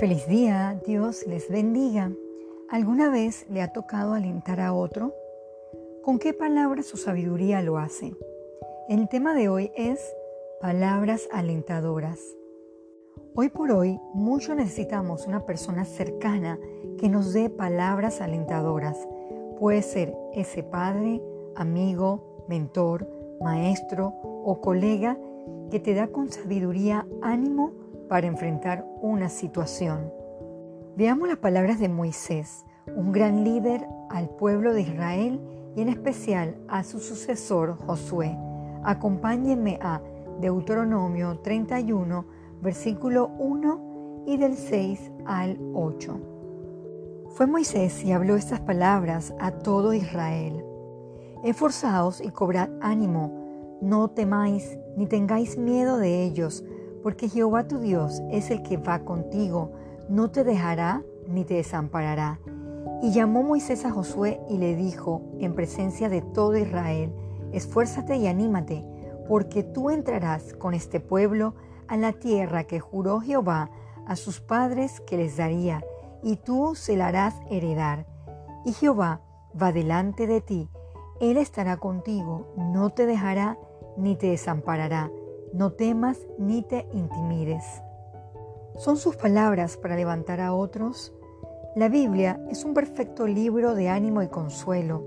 Feliz día, Dios les bendiga. ¿Alguna vez le ha tocado alentar a otro? ¿Con qué palabras su sabiduría lo hace? El tema de hoy es palabras alentadoras. Hoy por hoy, mucho necesitamos una persona cercana que nos dé palabras alentadoras. Puede ser ese padre, amigo, mentor, maestro o colega que te da con sabiduría ánimo para enfrentar una situación. Veamos las palabras de Moisés, un gran líder al pueblo de Israel y en especial a su sucesor Josué. Acompáñenme a Deuteronomio 31, versículo 1 y del 6 al 8. Fue Moisés y habló estas palabras a todo Israel. Esforzaos y cobrad ánimo, no temáis ni tengáis miedo de ellos, porque Jehová tu Dios es el que va contigo, no te dejará ni te desamparará. Y llamó Moisés a Josué y le dijo en presencia de todo Israel, esfuérzate y anímate, porque tú entrarás con este pueblo a la tierra que juró Jehová a sus padres que les daría, y tú se la harás heredar. Y Jehová va delante de ti, Él estará contigo, no te dejará ni te desamparará no temas ni te intimides. ¿Son sus palabras para levantar a otros? La Biblia es un perfecto libro de ánimo y consuelo.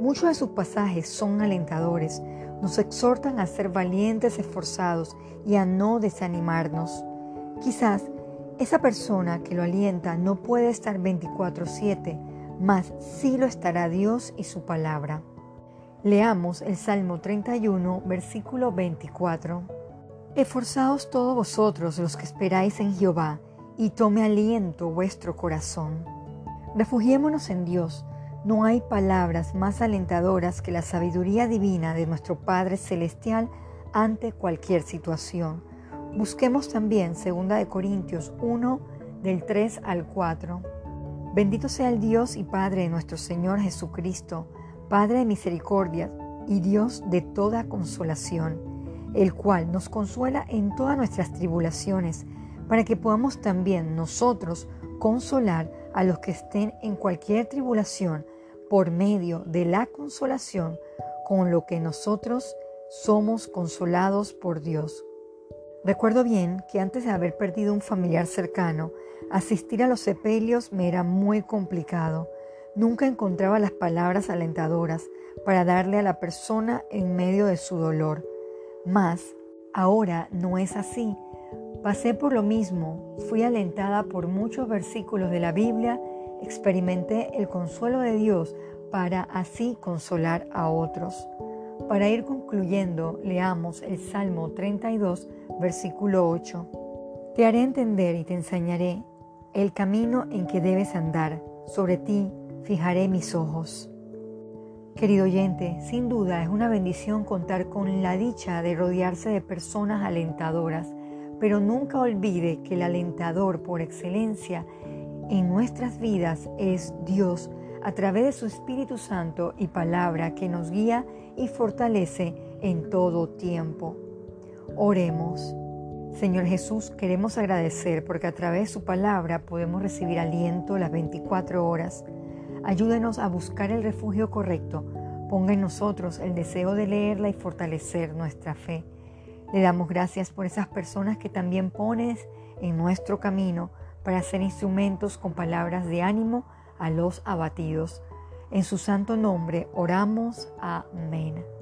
Muchos de sus pasajes son alentadores, nos exhortan a ser valientes, esforzados y a no desanimarnos. Quizás esa persona que lo alienta no puede estar 24/7, mas sí lo estará Dios y su palabra. Leamos el Salmo 31, versículo 24. Esforzaos todos vosotros los que esperáis en Jehová, y tome aliento vuestro corazón. Refugiémonos en Dios. No hay palabras más alentadoras que la sabiduría divina de nuestro Padre Celestial ante cualquier situación. Busquemos también 2 Corintios 1 del 3 al 4. Bendito sea el Dios y Padre de nuestro Señor Jesucristo, Padre de misericordia y Dios de toda consolación el cual nos consuela en todas nuestras tribulaciones, para que podamos también nosotros consolar a los que estén en cualquier tribulación por medio de la consolación con lo que nosotros somos consolados por Dios. Recuerdo bien que antes de haber perdido un familiar cercano, asistir a los sepelios me era muy complicado. Nunca encontraba las palabras alentadoras para darle a la persona en medio de su dolor. Mas ahora no es así. Pasé por lo mismo, fui alentada por muchos versículos de la Biblia, experimenté el consuelo de Dios para así consolar a otros. Para ir concluyendo, leamos el Salmo 32, versículo 8. Te haré entender y te enseñaré el camino en que debes andar. Sobre ti fijaré mis ojos. Querido oyente, sin duda es una bendición contar con la dicha de rodearse de personas alentadoras, pero nunca olvide que el alentador por excelencia en nuestras vidas es Dios a través de su Espíritu Santo y palabra que nos guía y fortalece en todo tiempo. Oremos. Señor Jesús, queremos agradecer porque a través de su palabra podemos recibir aliento las 24 horas. Ayúdenos a buscar el refugio correcto. Ponga en nosotros el deseo de leerla y fortalecer nuestra fe. Le damos gracias por esas personas que también pones en nuestro camino para ser instrumentos con palabras de ánimo a los abatidos. En su santo nombre oramos. Amén.